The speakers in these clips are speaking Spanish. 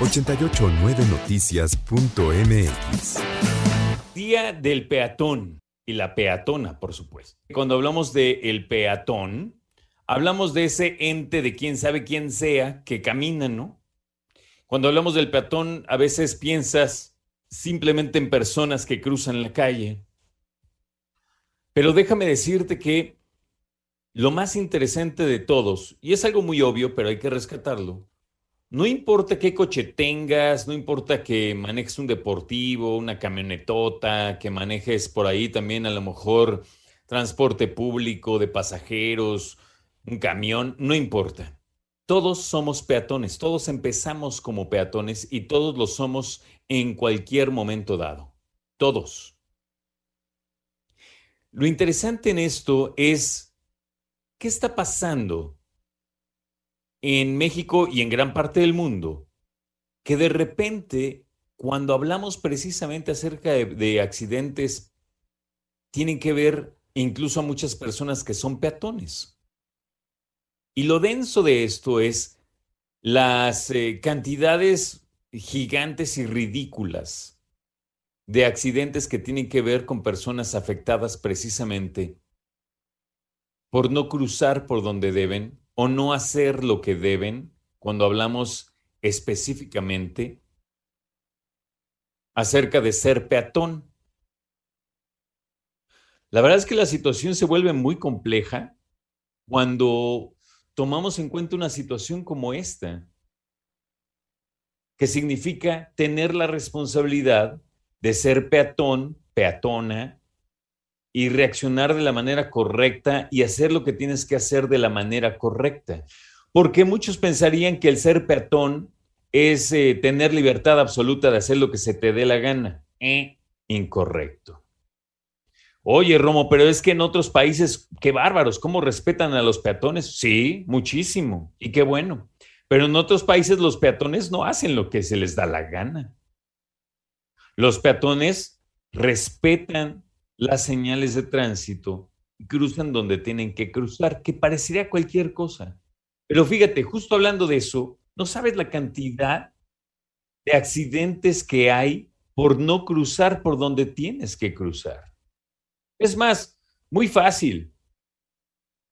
889noticias.mx Día del peatón y la peatona, por supuesto. Cuando hablamos de el peatón, hablamos de ese ente de quién sabe quién sea que camina, ¿no? Cuando hablamos del peatón, a veces piensas simplemente en personas que cruzan la calle. Pero déjame decirte que lo más interesante de todos, y es algo muy obvio, pero hay que rescatarlo, no importa qué coche tengas, no importa que manejes un deportivo, una camionetota, que manejes por ahí también a lo mejor transporte público de pasajeros, un camión, no importa. Todos somos peatones, todos empezamos como peatones y todos lo somos en cualquier momento dado. Todos. Lo interesante en esto es ¿Qué está pasando en México y en gran parte del mundo? Que de repente, cuando hablamos precisamente acerca de, accidentes, tienen que ver incluso a muchas personas que son peatones. Y lo denso de esto es las eh, cantidades gigantes y ridículas de accidentes que tienen que ver con personas afectadas precisamente por no cruzar por donde deben o no hacer lo que deben cuando hablamos específicamente acerca de ser peatón. La verdad es que la situación se vuelve muy compleja cuando tomamos en cuenta una situación como esta, que significa tener la responsabilidad de ser peatón, peatona, y reaccionar de la manera correcta y hacer lo que tienes que hacer de la manera correcta. Porque muchos pensarían que el ser peatón es eh, tener libertad absoluta de hacer lo que se te dé la gana. Eh, incorrecto. Oye, Romo, pero es que en otros países, qué bárbaros, ¿cómo respetan a los peatones? Sí, muchísimo, y qué bueno. Pero en otros países los peatones no hacen lo que se les da la gana. Los peatones respetan las señales de tránsito cruzan donde tienen que cruzar, que parecería cualquier cosa. Pero fíjate, justo hablando de eso, no sabes la cantidad de accidentes que hay por no cruzar por donde tienes que cruzar. Es más, muy fácil.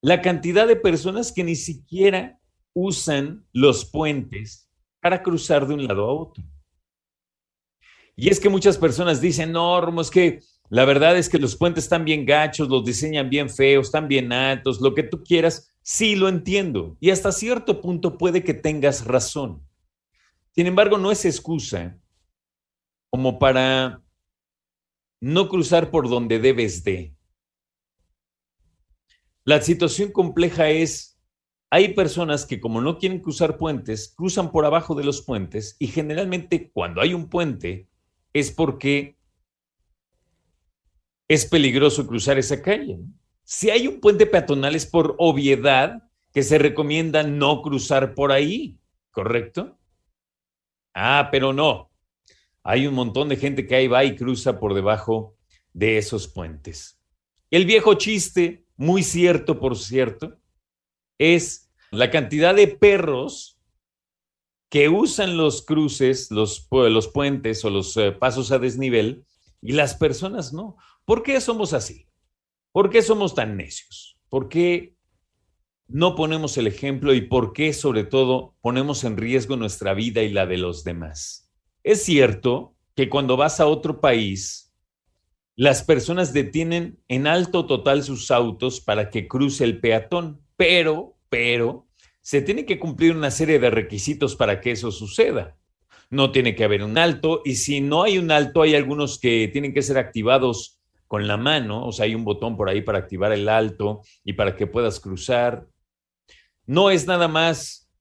La cantidad de personas que ni siquiera usan los puentes para cruzar de un lado a otro. Y es que muchas personas dicen, no, es que la verdad es que los puentes están bien gachos, los diseñan bien feos, están bien altos, lo que tú quieras. Sí, lo entiendo. Y hasta cierto punto puede que tengas razón. Sin embargo, no es excusa como para no cruzar por donde debes de. La situación compleja es, hay personas que como no quieren cruzar puentes, cruzan por abajo de los puentes y generalmente cuando hay un puente es porque es peligroso cruzar esa calle. Si hay un puente peatonal es por obviedad que se recomienda no cruzar por ahí, ¿correcto? Ah, pero no. Hay un montón de gente que ahí va y cruza por debajo de esos puentes. El viejo chiste, muy cierto por cierto, es la cantidad de perros que usan los cruces, los, los puentes o los eh, pasos a desnivel y las personas no. ¿Por qué somos así? ¿Por qué somos tan necios? ¿Por qué no ponemos el ejemplo y por qué sobre todo ponemos en riesgo nuestra vida y la de los demás? Es cierto que cuando vas a otro país, las personas detienen en alto total sus autos para que cruce el peatón, pero, pero, se tiene que cumplir una serie de requisitos para que eso suceda. No tiene que haber un alto y si no hay un alto, hay algunos que tienen que ser activados con la mano, o sea, hay un botón por ahí para activar el alto y para que puedas cruzar. no es nada más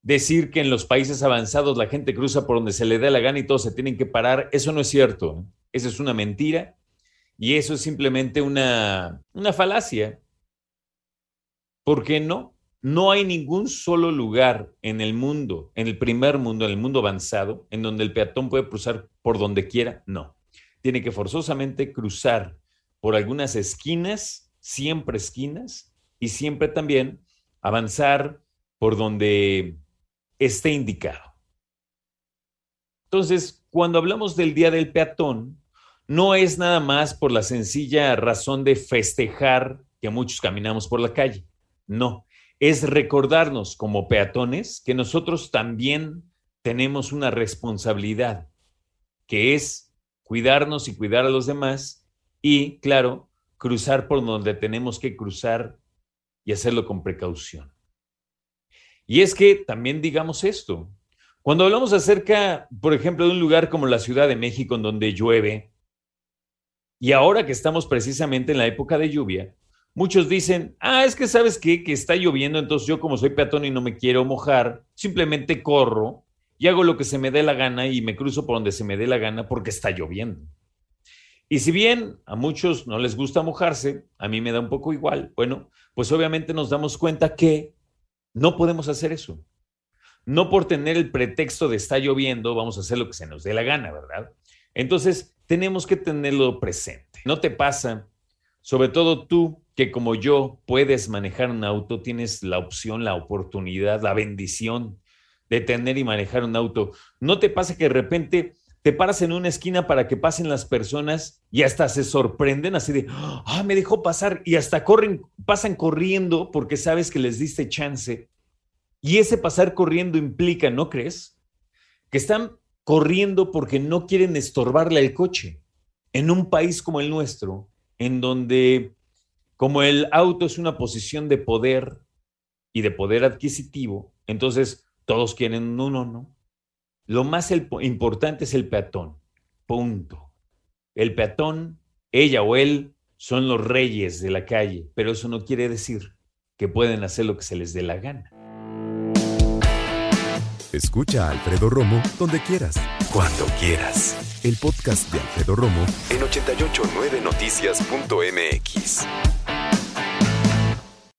decir que en los países avanzados la gente cruza por donde se le dé la gana y todos se tienen que parar. Eso no es cierto. Eso es una mentira y eso es simplemente una, una falacia. ¿Por qué no? No hay ningún solo lugar en el mundo, en el primer mundo, en el mundo avanzado, en donde el peatón puede cruzar por donde quiera. No. Tiene que forzosamente cruzar por algunas esquinas, siempre esquinas, y siempre también avanzar por donde esté indicado. Entonces, cuando hablamos del Día del Peatón, no es nada más por la sencilla razón de festejar que muchos caminamos por la calle. No, es recordarnos como peatones que nosotros también tenemos una responsabilidad, que es cuidarnos y cuidar a los demás y, claro, cruzar por donde tenemos que cruzar y hacerlo con precaución. Y es que también digamos esto, cuando hablamos acerca, por ejemplo, de un lugar como la Ciudad de México en donde llueve, y ahora que estamos precisamente en la época de lluvia, muchos dicen, ah, es que sabes qué, que está lloviendo, entonces yo como soy peatón y no me quiero mojar, simplemente corro y hago lo que se me dé la gana y me cruzo por donde se me dé la gana porque está lloviendo. Y si bien a muchos no les gusta mojarse, a mí me da un poco igual, bueno, pues obviamente nos damos cuenta que no podemos hacer eso. No por tener el pretexto de está lloviendo, vamos a hacer lo que se nos dé la gana, ¿verdad? Entonces, tenemos que tenerlo presente. No te pasa, sobre todo tú, que como yo puedes manejar un auto, tienes la opción, la oportunidad, la bendición de tener y manejar un auto. No te pasa que de repente te paras en una esquina para que pasen las personas y hasta se sorprenden así de, ah, me dejó pasar y hasta corren, pasan corriendo porque sabes que les diste chance. Y ese pasar corriendo implica, ¿no crees? Que están corriendo porque no quieren estorbarle al coche. En un país como el nuestro, en donde como el auto es una posición de poder y de poder adquisitivo, entonces todos quieren uno, ¿no? Lo más importante es el peatón. Punto. El peatón, ella o él, son los reyes de la calle, pero eso no quiere decir que pueden hacer lo que se les dé la gana. Escucha a Alfredo Romo donde quieras, cuando quieras. El podcast de Alfredo Romo en 889noticias.mx.